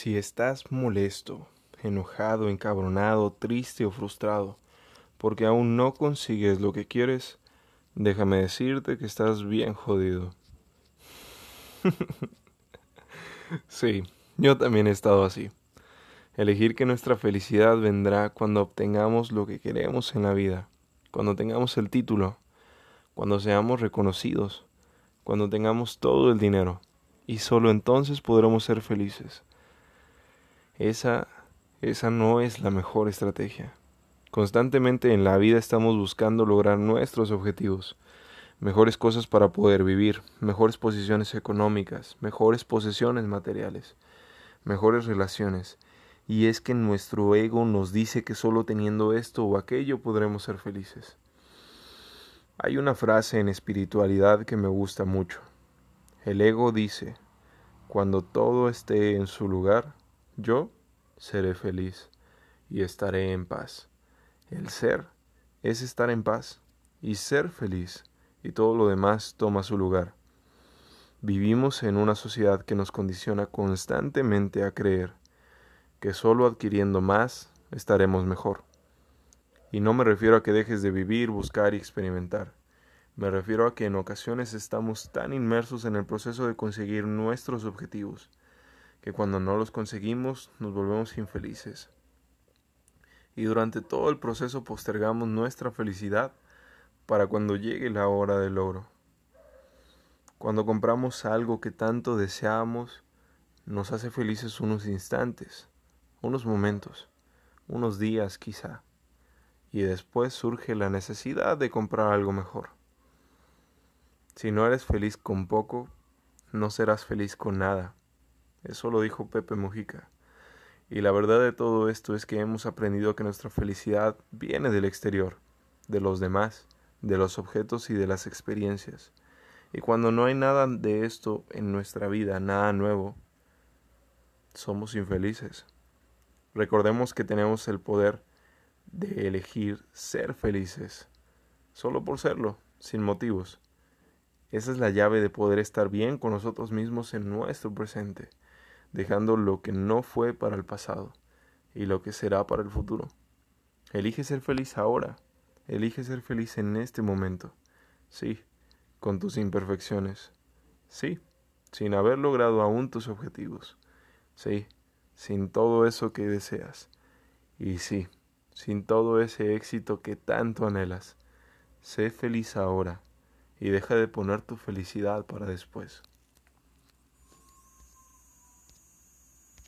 Si estás molesto, enojado, encabronado, triste o frustrado, porque aún no consigues lo que quieres, déjame decirte que estás bien jodido. sí, yo también he estado así. Elegir que nuestra felicidad vendrá cuando obtengamos lo que queremos en la vida, cuando tengamos el título, cuando seamos reconocidos, cuando tengamos todo el dinero, y solo entonces podremos ser felices. Esa, esa no es la mejor estrategia. Constantemente en la vida estamos buscando lograr nuestros objetivos, mejores cosas para poder vivir, mejores posiciones económicas, mejores posesiones materiales, mejores relaciones. Y es que nuestro ego nos dice que solo teniendo esto o aquello podremos ser felices. Hay una frase en espiritualidad que me gusta mucho. El ego dice, cuando todo esté en su lugar, yo seré feliz y estaré en paz. El ser es estar en paz y ser feliz y todo lo demás toma su lugar. Vivimos en una sociedad que nos condiciona constantemente a creer que solo adquiriendo más estaremos mejor. Y no me refiero a que dejes de vivir, buscar y experimentar. Me refiero a que en ocasiones estamos tan inmersos en el proceso de conseguir nuestros objetivos, que cuando no los conseguimos nos volvemos infelices. Y durante todo el proceso postergamos nuestra felicidad para cuando llegue la hora del logro. Cuando compramos algo que tanto deseamos, nos hace felices unos instantes, unos momentos, unos días quizá, y después surge la necesidad de comprar algo mejor. Si no eres feliz con poco, no serás feliz con nada. Eso lo dijo Pepe Mujica. Y la verdad de todo esto es que hemos aprendido que nuestra felicidad viene del exterior, de los demás, de los objetos y de las experiencias. Y cuando no hay nada de esto en nuestra vida, nada nuevo, somos infelices. Recordemos que tenemos el poder de elegir ser felices, solo por serlo, sin motivos. Esa es la llave de poder estar bien con nosotros mismos en nuestro presente, dejando lo que no fue para el pasado y lo que será para el futuro. Elige ser feliz ahora, elige ser feliz en este momento, sí, con tus imperfecciones, sí, sin haber logrado aún tus objetivos, sí, sin todo eso que deseas, y sí, sin todo ese éxito que tanto anhelas. Sé feliz ahora y deja de poner tu felicidad para después.